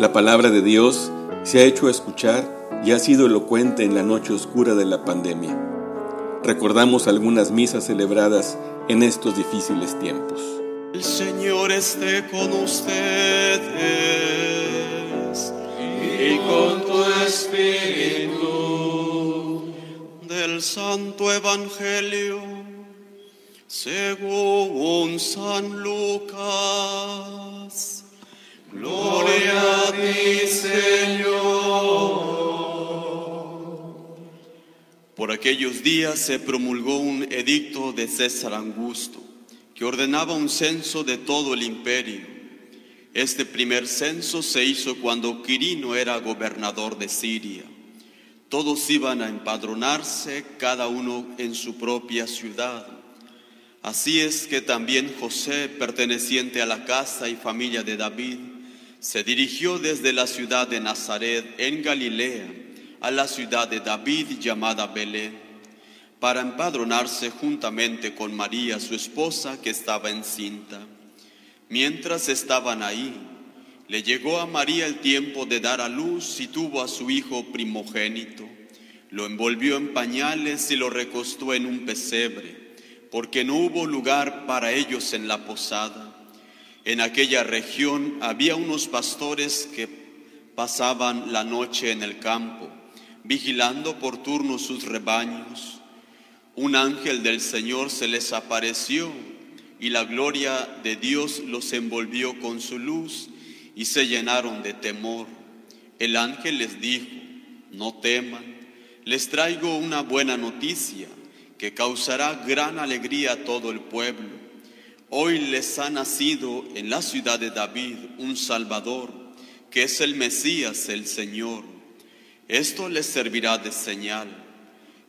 La palabra de Dios se ha hecho escuchar y ha sido elocuente en la noche oscura de la pandemia. Recordamos algunas misas celebradas en estos difíciles tiempos. El Señor esté con ustedes y con tu espíritu. Del Santo Evangelio según San Lucas. Gloria a ti, Señor. Por aquellos días se promulgó un edicto de César Augusto que ordenaba un censo de todo el imperio. Este primer censo se hizo cuando Quirino era gobernador de Siria. Todos iban a empadronarse, cada uno en su propia ciudad. Así es que también José, perteneciente a la casa y familia de David, se dirigió desde la ciudad de Nazaret en Galilea a la ciudad de David llamada Belén, para empadronarse juntamente con María, su esposa, que estaba encinta. Mientras estaban ahí, le llegó a María el tiempo de dar a luz y tuvo a su hijo primogénito. Lo envolvió en pañales y lo recostó en un pesebre, porque no hubo lugar para ellos en la posada. En aquella región había unos pastores que pasaban la noche en el campo, vigilando por turno sus rebaños. Un ángel del Señor se les apareció y la gloria de Dios los envolvió con su luz y se llenaron de temor. El ángel les dijo, no teman, les traigo una buena noticia que causará gran alegría a todo el pueblo. Hoy les ha nacido en la ciudad de David un Salvador, que es el Mesías, el Señor. Esto les servirá de señal.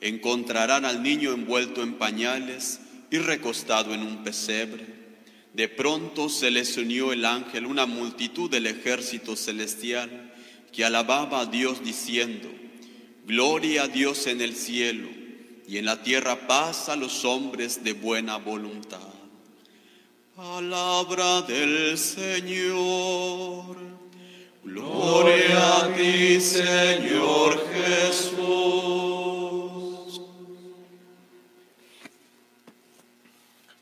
Encontrarán al niño envuelto en pañales y recostado en un pesebre. De pronto se les unió el ángel una multitud del ejército celestial que alababa a Dios diciendo, Gloria a Dios en el cielo y en la tierra paz a los hombres de buena voluntad. Palabra del Señor. Gloria a ti, Señor Jesús.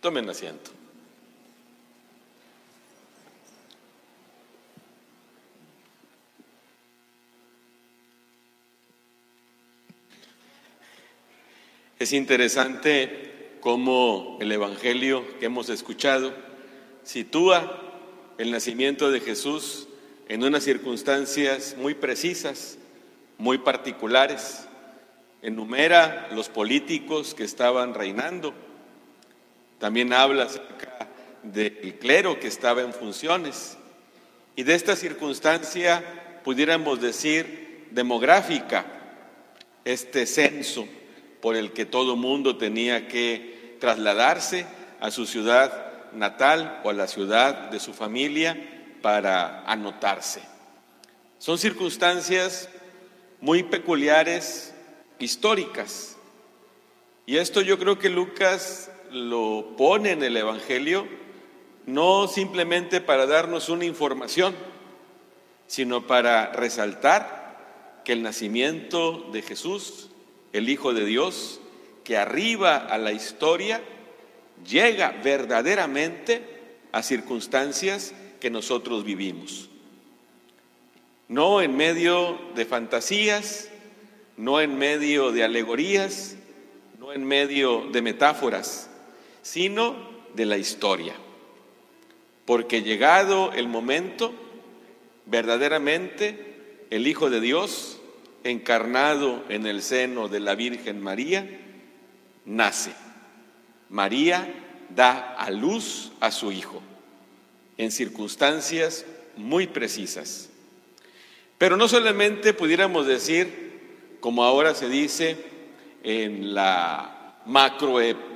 Tomen asiento. Es interesante cómo el Evangelio que hemos escuchado sitúa el nacimiento de Jesús en unas circunstancias muy precisas, muy particulares. Enumera los políticos que estaban reinando. También habla acerca del clero que estaba en funciones. Y de esta circunstancia pudiéramos decir demográfica, este censo por el que todo mundo tenía que trasladarse a su ciudad natal o a la ciudad de su familia para anotarse. Son circunstancias muy peculiares, históricas. Y esto yo creo que Lucas lo pone en el Evangelio no simplemente para darnos una información, sino para resaltar que el nacimiento de Jesús, el Hijo de Dios, que arriba a la historia, llega verdaderamente a circunstancias que nosotros vivimos. No en medio de fantasías, no en medio de alegorías, no en medio de metáforas, sino de la historia. Porque llegado el momento, verdaderamente el Hijo de Dios, encarnado en el seno de la Virgen María, nace. María da a luz a su Hijo en circunstancias muy precisas. Pero no solamente pudiéramos decir, como ahora se dice, en la macro,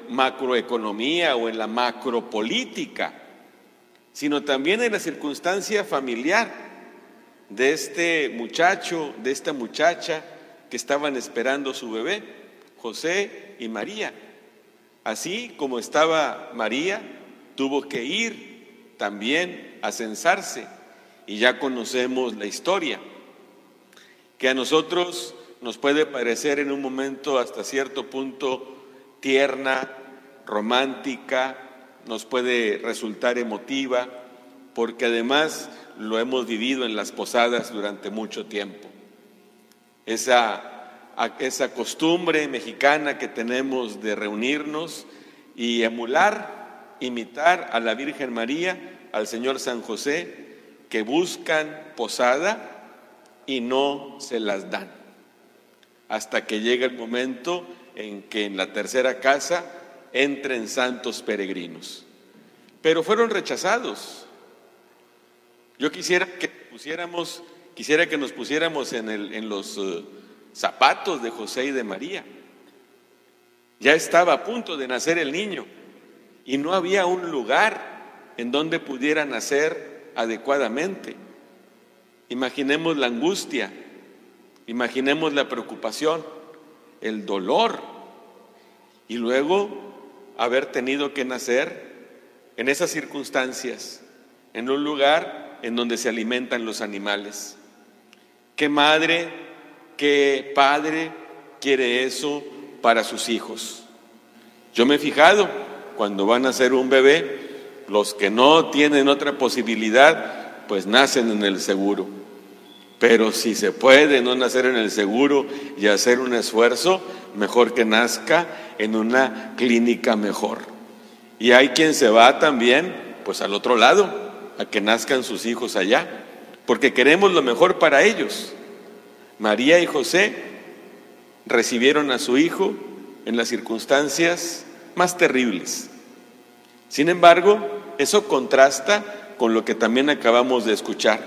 macroeconomía o en la macropolítica, sino también en la circunstancia familiar de este muchacho, de esta muchacha que estaban esperando su bebé, José y María. Así como estaba María, tuvo que ir también a censarse y ya conocemos la historia, que a nosotros nos puede parecer en un momento hasta cierto punto tierna, romántica, nos puede resultar emotiva, porque además lo hemos vivido en las posadas durante mucho tiempo. Esa, esa costumbre mexicana que tenemos de reunirnos y emular, imitar a la Virgen María, al Señor San José, que buscan posada y no se las dan, hasta que llega el momento en que en la tercera casa entren santos peregrinos. Pero fueron rechazados. Yo quisiera que pusiéramos, quisiera que nos pusiéramos en, el, en los eh, zapatos de José y de María. Ya estaba a punto de nacer el niño y no había un lugar en donde pudiera nacer adecuadamente. Imaginemos la angustia, imaginemos la preocupación, el dolor y luego haber tenido que nacer en esas circunstancias, en un lugar en donde se alimentan los animales. ¿Qué madre, qué padre quiere eso para sus hijos? Yo me he fijado, cuando van a ser un bebé, los que no tienen otra posibilidad, pues nacen en el seguro. Pero si se puede no nacer en el seguro y hacer un esfuerzo, mejor que nazca en una clínica mejor. Y hay quien se va también, pues al otro lado, que nazcan sus hijos allá, porque queremos lo mejor para ellos. María y José recibieron a su hijo en las circunstancias más terribles. Sin embargo, eso contrasta con lo que también acabamos de escuchar,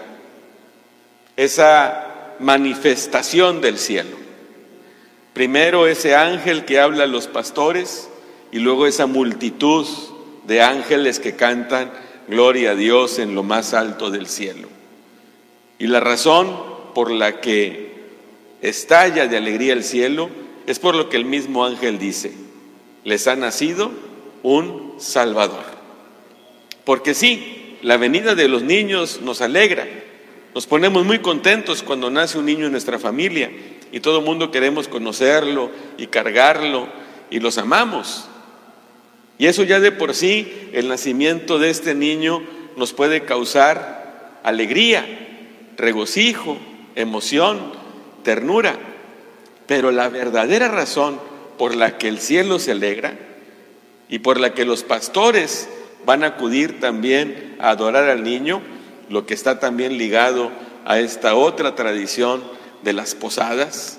esa manifestación del cielo. Primero ese ángel que habla a los pastores y luego esa multitud de ángeles que cantan gloria a Dios en lo más alto del cielo. Y la razón por la que estalla de alegría el cielo es por lo que el mismo ángel dice, les ha nacido un Salvador. Porque sí, la venida de los niños nos alegra, nos ponemos muy contentos cuando nace un niño en nuestra familia y todo el mundo queremos conocerlo y cargarlo y los amamos. Y eso ya de por sí, el nacimiento de este niño nos puede causar alegría, regocijo, emoción, ternura. Pero la verdadera razón por la que el cielo se alegra y por la que los pastores van a acudir también a adorar al niño, lo que está también ligado a esta otra tradición de las posadas,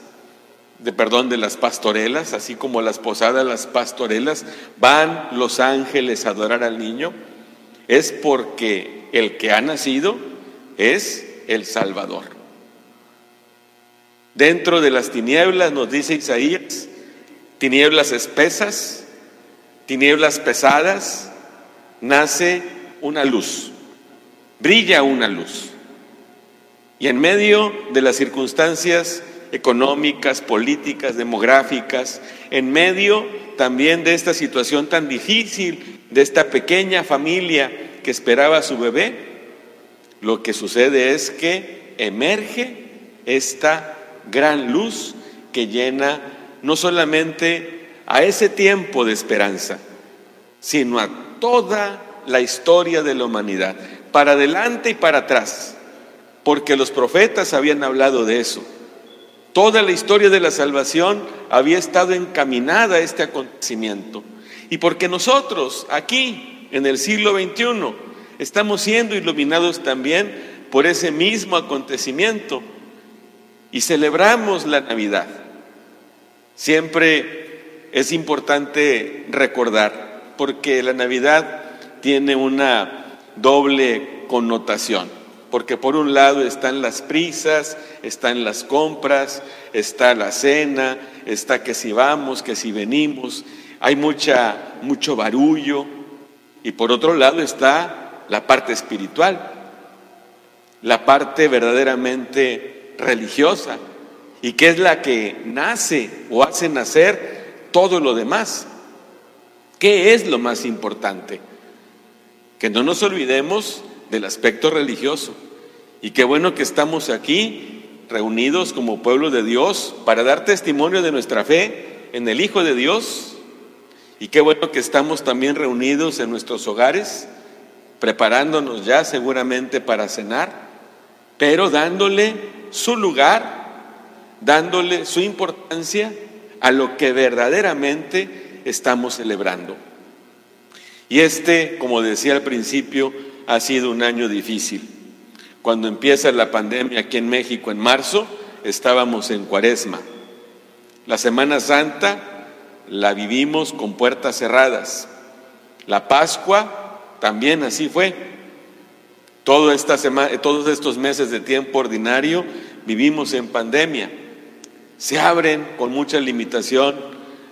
de perdón, de las pastorelas, así como las posadas, las pastorelas, van los ángeles a adorar al niño, es porque el que ha nacido es el Salvador. Dentro de las tinieblas, nos dice Isaías, tinieblas espesas, tinieblas pesadas, nace una luz, brilla una luz. Y en medio de las circunstancias económicas, políticas, demográficas, en medio también de esta situación tan difícil, de esta pequeña familia que esperaba a su bebé, lo que sucede es que emerge esta gran luz que llena no solamente a ese tiempo de esperanza, sino a toda la historia de la humanidad, para adelante y para atrás porque los profetas habían hablado de eso. Toda la historia de la salvación había estado encaminada a este acontecimiento. Y porque nosotros aquí, en el siglo XXI, estamos siendo iluminados también por ese mismo acontecimiento y celebramos la Navidad. Siempre es importante recordar, porque la Navidad tiene una doble connotación porque por un lado están las prisas, están las compras, está la cena, está que si vamos, que si venimos, hay mucha, mucho barullo, y por otro lado está la parte espiritual, la parte verdaderamente religiosa, y que es la que nace o hace nacer todo lo demás. ¿Qué es lo más importante? Que no nos olvidemos del aspecto religioso Y qué bueno que estamos aquí reunidos como pueblo de Dios para dar testimonio de nuestra fe en el Hijo de Dios. Y qué bueno que estamos también reunidos en nuestros hogares, preparándonos ya seguramente para cenar, pero dándole su lugar, dándole su importancia a lo que verdaderamente estamos celebrando. Y este, como decía al principio, ha sido un año difícil. Cuando empieza la pandemia aquí en México en marzo, estábamos en cuaresma. La Semana Santa la vivimos con puertas cerradas. La Pascua también así fue. Todo esta semana, todos estos meses de tiempo ordinario vivimos en pandemia. Se abren con mucha limitación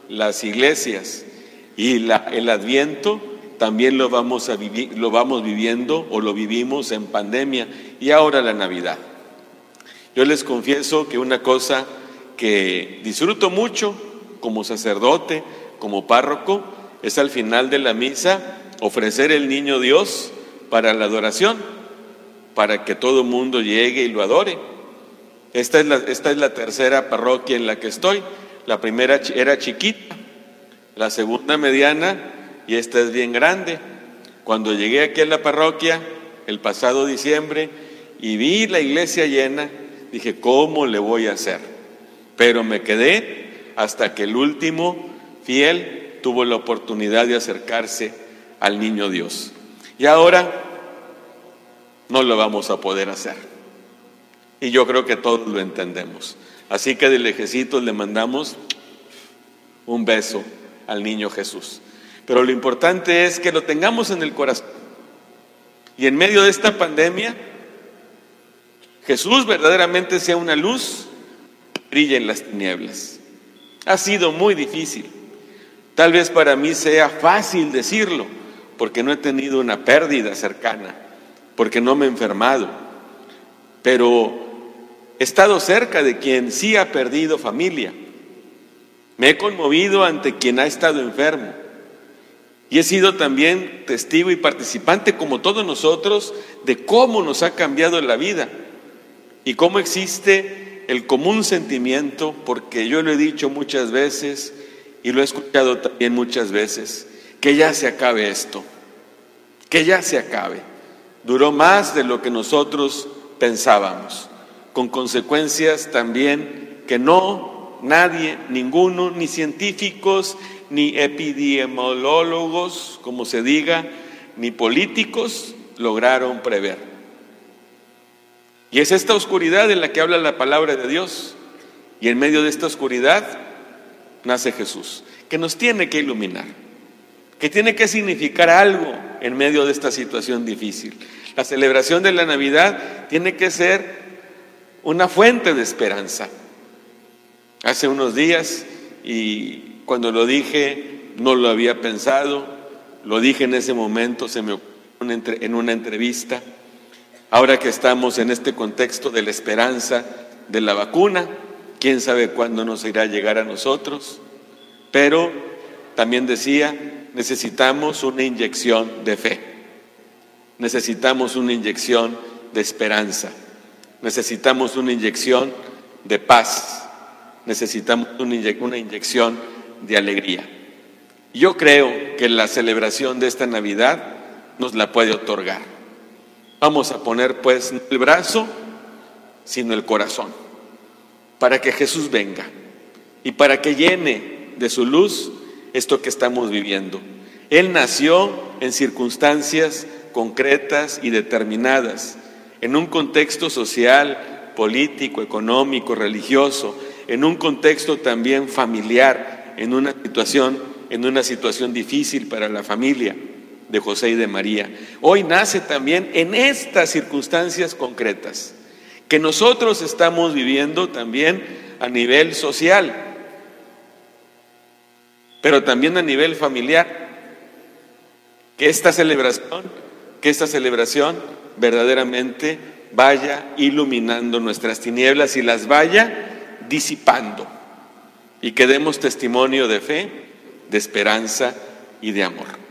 las iglesias y la, el adviento también lo vamos, a vivir, lo vamos viviendo o lo vivimos en pandemia y ahora la Navidad. Yo les confieso que una cosa que disfruto mucho como sacerdote, como párroco, es al final de la misa ofrecer el niño Dios para la adoración, para que todo el mundo llegue y lo adore. Esta es, la, esta es la tercera parroquia en la que estoy. La primera era chiquita, la segunda mediana y esta es bien grande. Cuando llegué aquí a la parroquia el pasado diciembre y vi la iglesia llena, dije, ¿cómo le voy a hacer? Pero me quedé hasta que el último fiel tuvo la oportunidad de acercarse al niño Dios. Y ahora no lo vamos a poder hacer. Y yo creo que todos lo entendemos. Así que de lejecitos le mandamos un beso al niño Jesús. Pero lo importante es que lo tengamos en el corazón. Y en medio de esta pandemia, Jesús verdaderamente sea una luz, brilla en las tinieblas. Ha sido muy difícil. Tal vez para mí sea fácil decirlo, porque no he tenido una pérdida cercana, porque no me he enfermado. Pero he estado cerca de quien sí ha perdido familia. Me he conmovido ante quien ha estado enfermo. Y he sido también testigo y participante, como todos nosotros, de cómo nos ha cambiado la vida y cómo existe el común sentimiento, porque yo lo he dicho muchas veces y lo he escuchado también muchas veces, que ya se acabe esto, que ya se acabe. Duró más de lo que nosotros pensábamos, con consecuencias también que no, nadie, ninguno, ni científicos, ni epidemiólogos, como se diga, ni políticos lograron prever. Y es esta oscuridad en la que habla la palabra de Dios. Y en medio de esta oscuridad nace Jesús, que nos tiene que iluminar, que tiene que significar algo en medio de esta situación difícil. La celebración de la Navidad tiene que ser una fuente de esperanza. Hace unos días, y cuando lo dije, no lo había pensado, lo dije en ese momento, se me en una entrevista. Ahora que estamos en este contexto de la esperanza de la vacuna, quién sabe cuándo nos irá a llegar a nosotros, pero también decía, necesitamos una inyección de fe, necesitamos una inyección de esperanza, necesitamos una inyección de paz, necesitamos una, inyección de alegría. Yo creo que la celebración de esta Navidad nos la puede otorgar. Vamos a poner pues no el brazo, sino el corazón, para que Jesús venga y para que llene de su luz esto que estamos viviendo. Él nació en circunstancias concretas y determinadas, en un contexto social, político, económico, religioso, en un contexto también familiar, en una situación, en una situación difícil para la familia de José y de María. Hoy nace también en estas circunstancias concretas que nosotros estamos viviendo también a nivel social, pero también a nivel familiar. Que esta celebración, que esta celebración verdaderamente vaya iluminando nuestras tinieblas y las vaya disipando y que demos testimonio de fe, de esperanza y de amor.